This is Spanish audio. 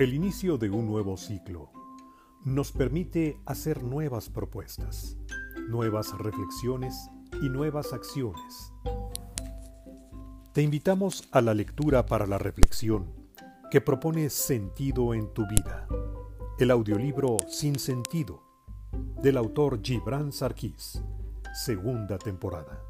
El inicio de un nuevo ciclo nos permite hacer nuevas propuestas, nuevas reflexiones y nuevas acciones. Te invitamos a la lectura para la reflexión que propone sentido en tu vida. El audiolibro Sin Sentido del autor Gibran Sarkis, segunda temporada.